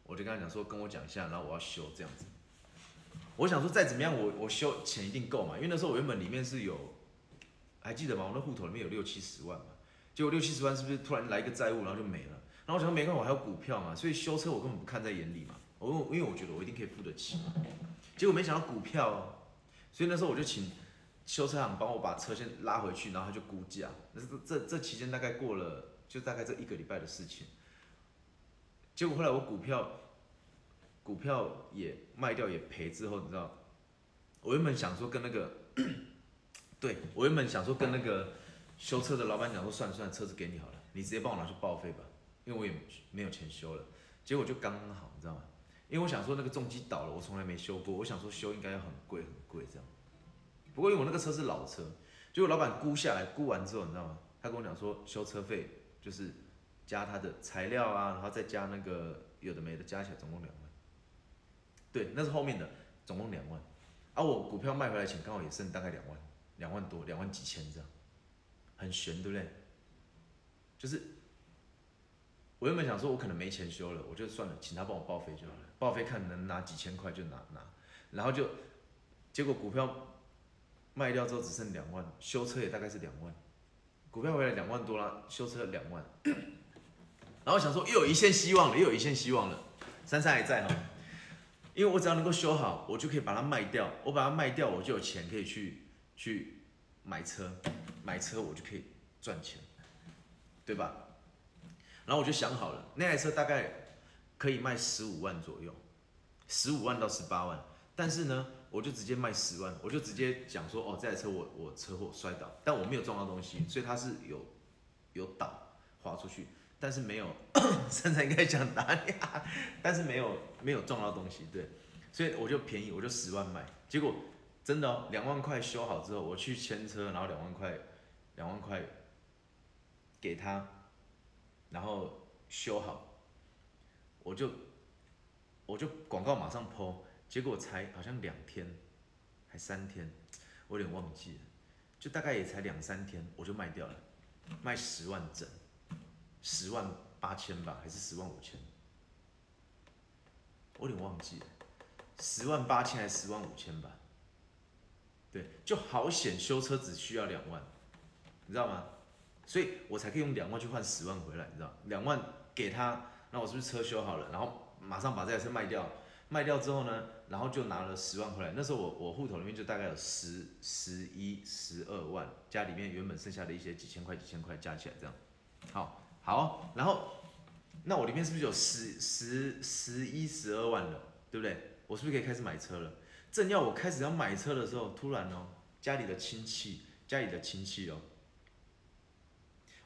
Speaker 3: 我就跟他讲说跟我讲一下，然后我要修这样子。我想说再怎么样我我修钱一定够嘛，因为那时候我原本里面是有，还记得吗？我那户头里面有六七十万嘛。结果六七十万是不是突然来一个债务，然后就没了？然后我想说没关系，我还有股票嘛，所以修车我根本不看在眼里嘛。我因为我觉得我一定可以付得起。结果没想到股票，所以那时候我就请修车行帮我把车先拉回去，然后他就估价。那这这这期间大概过了就大概这一个礼拜的事情。结果后来我股票股票也卖掉也赔之后，你知道，我原本想说跟那个，对我原本想说跟那个。修车的老板讲说算了算了，车子给你好了，你直接帮我拿去报废吧，因为我也没有钱修了。结果就刚刚好，你知道吗？因为我想说那个重机倒了，我从来没修过，我想说修应该要很贵很贵这样。不过因为我那个车是老车，结果老板估下来，估完之后你知道吗？他跟我讲说修车费就是加他的材料啊，然后再加那个有的没的，加起来总共两万。对，那是后面的，总共两万。而、我股票卖回来钱刚好也剩大概两万，两万多，两万几千这样，很悬，对不对？就是我原本想说，我可能没钱修了，我就算了，请他帮我报废就好了，报废看能拿几千块就拿拿，然后就结果股票卖掉之后只剩两万，修车也大概是两万，股票回来两万多啦，修车两万，然后想说又有一线希望了，又有一线希望了，珊珊还在哈，因为我只要能够修好，我就可以把它卖掉，我把它卖掉，我就有钱可以去去买车，买车我就可以赚钱，对吧？然后我就想好了，那台车大概可以卖十五万左右，十五万到十八万，但是呢，我就直接卖十万，我就直接讲说，哦，这台车我我车祸摔倒，但我没有撞到东西，所以它是有有倒滑出去，但是没有，现在应该讲打你啊，但是没有没有撞到东西，对，所以我就便宜，我就十万卖，结果真的哦，两万块修好之后，我去签车，然后两万块，两万块给他。然后修好，我就我就广告马上 PO，结果才好像两天，还三天，我有点忘记了，就大概也才两三天，我就卖掉了，卖十万整，十万八千吧，还是十万五千？我有点忘记了，十万八千还是十万五千吧？对，就好险，修车只需要两万，你知道吗？所以我才可以用两万去换十万回来，你知道？两万给他，那我是不是车修好了，然后马上把这台车卖掉？卖掉之后呢，然后就拿了十万回来。那时候我我户头里面就大概有十十一十二万，家里面原本剩下的一些几千块几千块加起来这样。好，好，然后那我里面是不是有十十十一十二万了？对不对？我是不是可以开始买车了？正要我开始要买车的时候，突然哦，家里的亲戚，家里的亲戚哦。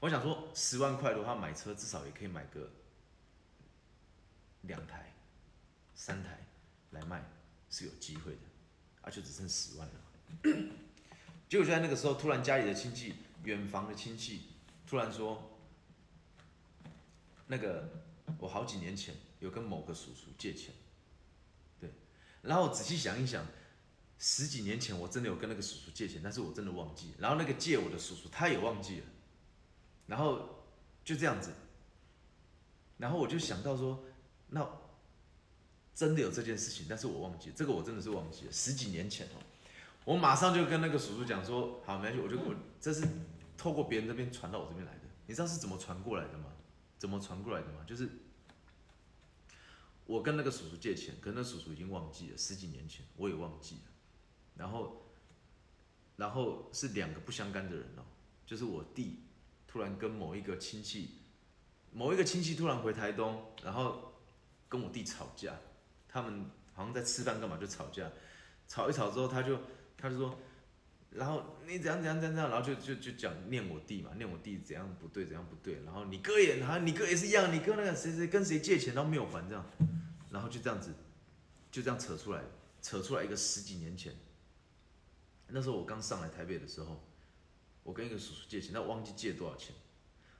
Speaker 3: 我想说，十万块的话买车至少也可以买个两台、三台来卖是有机会的，啊，就只剩十万了。结果就在那个时候，突然家里的亲戚、远房的亲戚突然说，那个我好几年前有跟某个叔叔借钱，对，然后仔细想一想，十几年前我真的有跟那个叔叔借钱，但是我真的忘记，然后那个借我的叔叔他也忘记了。然后就这样子，然后我就想到说，那真的有这件事情，但是我忘记这个，我真的是忘记了十几年前哦，我马上就跟那个叔叔讲说，好，没关系，我就我这是透过别人这边传到我这边来的，你知道是怎么传过来的吗？怎么传过来的吗？就是我跟那个叔叔借钱，可那叔叔已经忘记了十几年前，我也忘记了，然后然后是两个不相干的人哦，就是我弟。突然跟某一个亲戚，某一个亲戚突然回台东，然后跟我弟吵架，他们好像在吃饭干嘛就吵架，吵一吵之后他就他就说，然后你怎样怎样怎样，然后就就就讲念我弟嘛，念我弟怎样不对怎样不对，然后你哥也好像你哥也是一样，你哥那个谁谁跟谁借钱都没有还这样，然后就这样子就这样扯出来，扯出来一个十几年前，那时候我刚上来台北的时候。我跟一个叔叔借钱，他忘记借多少钱，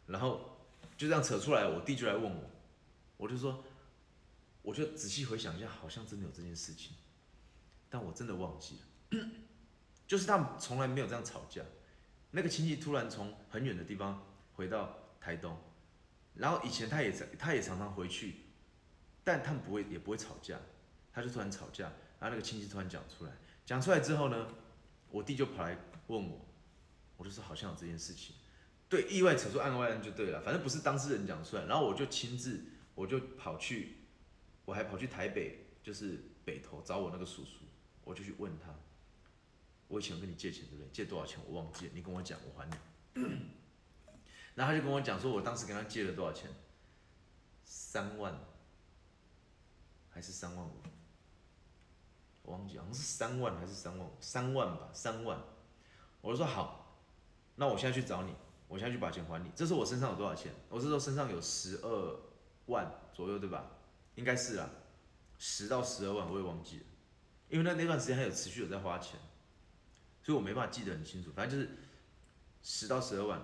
Speaker 3: 然后就这样扯出来，我弟就来问我，我就说，我就仔细回想一下，好像真的有这件事情，但我真的忘记了，就是他们从来没有这样吵架，那个亲戚突然从很远的地方回到台东，然后以前他也在他也常常回去，但他们不会也不会吵架，他就突然吵架，然后那个亲戚突然讲出来，讲出来之后呢，我弟就跑来问我。我就说好像有这件事情，对，意外扯出案外案就对了，反正不是当事人讲出来，然后我就亲自，我就跑去，我还跑去台北，就是北投找我那个叔叔，我就去问他，我以前跟你借钱对不对？借多少钱我忘记了，你跟我讲我还你。然后他就跟我讲说，我当时跟他借了多少钱？三万，还是三万五？我忘记好像是三万还是三万五？三万吧，三万。我就说好。那我现在去找你，我现在去把钱还你。这时候我身上有多少钱？我这时候身上有十二万左右，对吧？应该是啊，十到十二万，我也忘记了，因为那那段时间还有持续有在花钱，所以我没办法记得很清楚。反正就是十到十二万，